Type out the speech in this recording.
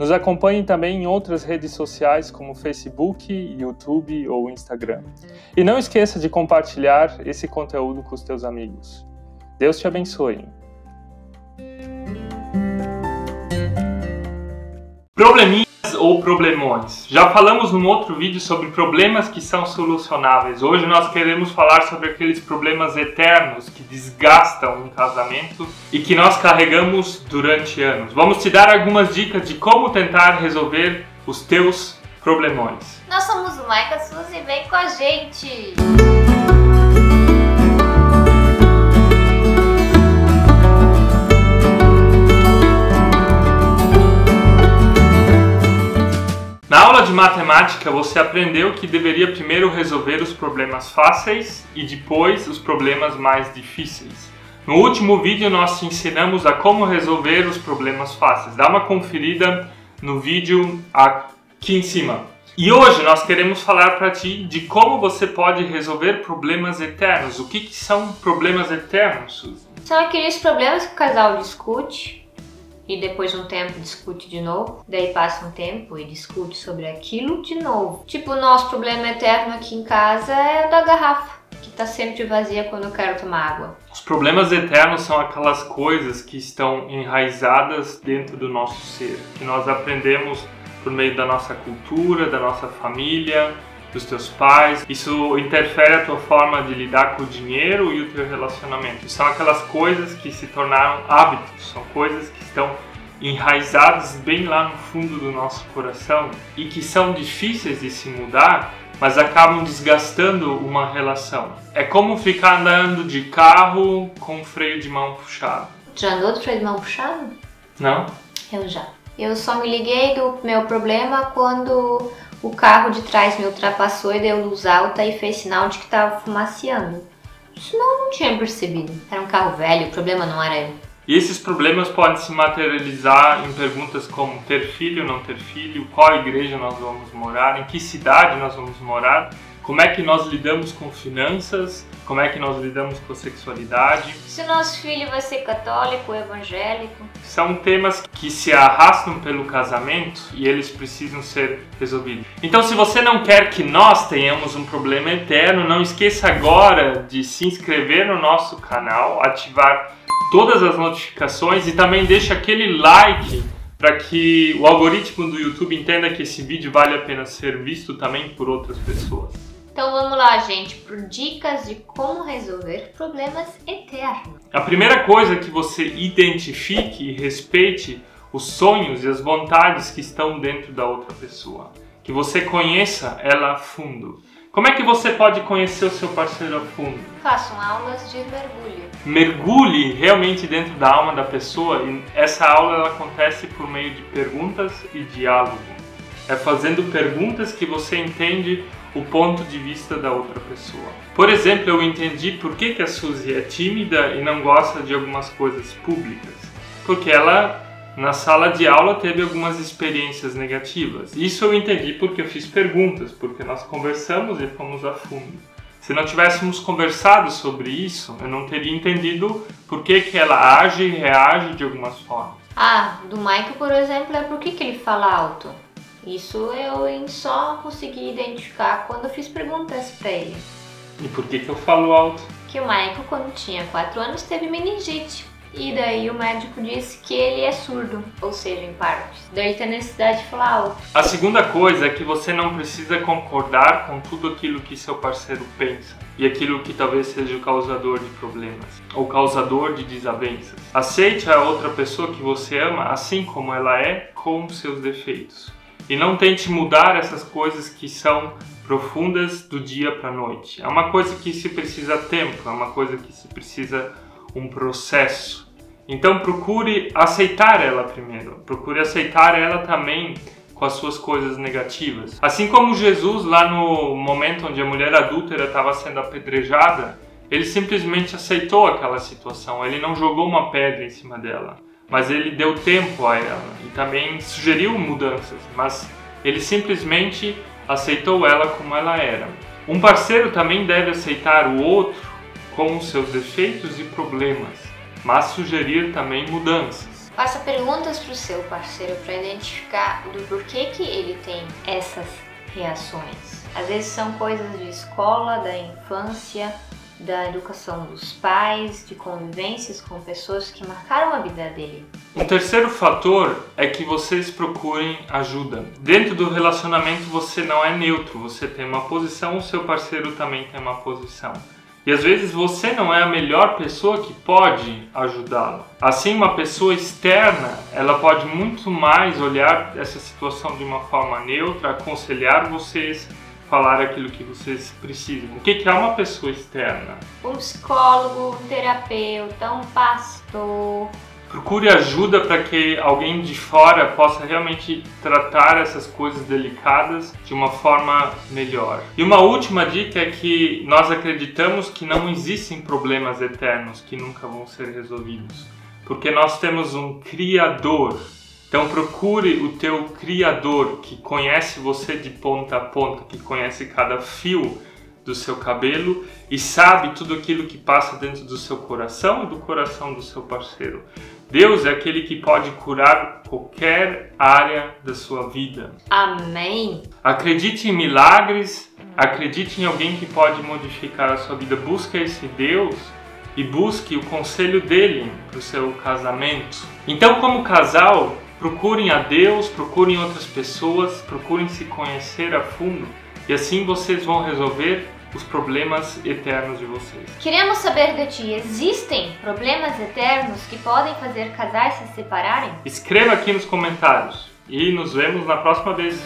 Nos acompanhe também em outras redes sociais como Facebook, YouTube ou Instagram. E não esqueça de compartilhar esse conteúdo com os teus amigos. Deus te abençoe. Ou problemões. Já falamos num outro vídeo sobre problemas que são solucionáveis. Hoje nós queremos falar sobre aqueles problemas eternos que desgastam um casamento e que nós carregamos durante anos. Vamos te dar algumas dicas de como tentar resolver os teus problemões. Nós somos o Maica Suzy, vem com a gente! Na aula de matemática, você aprendeu que deveria primeiro resolver os problemas fáceis e depois os problemas mais difíceis. No último vídeo, nós te ensinamos a como resolver os problemas fáceis. Dá uma conferida no vídeo aqui em cima. E hoje nós queremos falar para ti de como você pode resolver problemas eternos. O que, que são problemas eternos? São aqueles problemas que o casal discute e depois de um tempo discute de novo, daí passa um tempo e discute sobre aquilo de novo. Tipo, o nosso problema eterno aqui em casa é o da garrafa, que tá sempre vazia quando eu quero tomar água. Os problemas eternos são aquelas coisas que estão enraizadas dentro do nosso ser, que nós aprendemos por meio da nossa cultura, da nossa família, dos teus pais. Isso interfere a tua forma de lidar com o dinheiro e o teu relacionamento. São aquelas coisas que se tornaram hábitos, são coisas que estão enraizadas bem lá no fundo do nosso coração e que são difíceis de se mudar, mas acabam desgastando uma relação. É como ficar andando de carro com freio de mão puxado. Já andou de freio de mão puxado? Não? Eu já. Eu só me liguei do meu problema quando o carro de trás me ultrapassou e deu luz alta e fez sinal de que estava fumaciando. Senão eu não tinha percebido. Era um carro velho, o problema não era eu. E esses problemas podem se materializar em perguntas como ter filho, não ter filho, qual igreja nós vamos morar, em que cidade nós vamos morar, como é que nós lidamos com finanças, como é que nós lidamos com sexualidade. Se o nosso filho vai ser católico ou evangélico. São temas que se arrastam pelo casamento e eles precisam ser resolvidos. Então, se você não quer que nós tenhamos um problema eterno, não esqueça agora de se inscrever no nosso canal, ativar todas as notificações e também deixe aquele like para que o algoritmo do YouTube entenda que esse vídeo vale a pena ser visto também por outras pessoas. Então vamos lá, gente, por dicas de como resolver problemas eternos. A primeira coisa que você identifique e respeite os sonhos e as vontades que estão dentro da outra pessoa. Que você conheça ela a fundo. Como é que você pode conhecer o seu parceiro a fundo? Façam aulas de mergulho. Mergulhe realmente dentro da alma da pessoa e essa aula ela acontece por meio de perguntas e diálogo. É fazendo perguntas que você entende o ponto de vista da outra pessoa. Por exemplo, eu entendi por que, que a Suzy é tímida e não gosta de algumas coisas públicas. Porque ela, na sala de aula, teve algumas experiências negativas. Isso eu entendi porque eu fiz perguntas, porque nós conversamos e fomos a fundo. Se não tivéssemos conversado sobre isso, eu não teria entendido por que, que ela age e reage de algumas formas. Ah, do Michael, por exemplo, é por que, que ele fala alto? Isso eu só consegui identificar quando eu fiz perguntas para ele. E por que, que eu falo alto? Que o Michael, quando tinha 4 anos, teve meningite. E daí o médico disse que ele é surdo, ou seja, em partes. Daí ele tem necessidade de falar alto. A segunda coisa é que você não precisa concordar com tudo aquilo que seu parceiro pensa e aquilo que talvez seja o causador de problemas ou causador de desavenças. Aceite a outra pessoa que você ama assim como ela é, com seus defeitos. E não tente mudar essas coisas que são profundas do dia para a noite. É uma coisa que se precisa tempo, é uma coisa que se precisa um processo. Então procure aceitar ela primeiro. Procure aceitar ela também com as suas coisas negativas. Assim como Jesus lá no momento onde a mulher adúltera estava sendo apedrejada, ele simplesmente aceitou aquela situação, ele não jogou uma pedra em cima dela, mas ele deu tempo a ela e também sugeriu mudanças, mas ele simplesmente aceitou ela como ela era. Um parceiro também deve aceitar o outro com seus defeitos e problemas, mas sugerir também mudanças. Faça perguntas para o seu parceiro para identificar do porquê que ele tem essas reações. Às vezes são coisas de escola, da infância, da educação dos pais, de convivências com pessoas que marcaram a vida dele. Um terceiro fator é que vocês procurem ajuda. Dentro do relacionamento você não é neutro, você tem uma posição, o seu parceiro também tem uma posição. E às vezes você não é a melhor pessoa que pode ajudá-lo. Assim, uma pessoa externa, ela pode muito mais olhar essa situação de uma forma neutra, aconselhar vocês, falar aquilo que vocês precisam. O que é uma pessoa externa? Um psicólogo, um terapeuta, um pastor. Procure ajuda para que alguém de fora possa realmente tratar essas coisas delicadas de uma forma melhor. E uma última dica é que nós acreditamos que não existem problemas eternos que nunca vão ser resolvidos, porque nós temos um Criador então procure o teu criador que conhece você de ponta a ponta, que conhece cada fio do seu cabelo e sabe tudo aquilo que passa dentro do seu coração e do coração do seu parceiro. Deus é aquele que pode curar qualquer área da sua vida. Amém. Acredite em milagres, acredite em alguém que pode modificar a sua vida. Busque esse Deus e busque o conselho dele para o seu casamento. Então, como casal, Procurem a Deus, procurem outras pessoas, procurem se conhecer a fundo e assim vocês vão resolver os problemas eternos de vocês. Queremos saber de ti, existem problemas eternos que podem fazer casais se separarem? Escreva aqui nos comentários e nos vemos na próxima vez.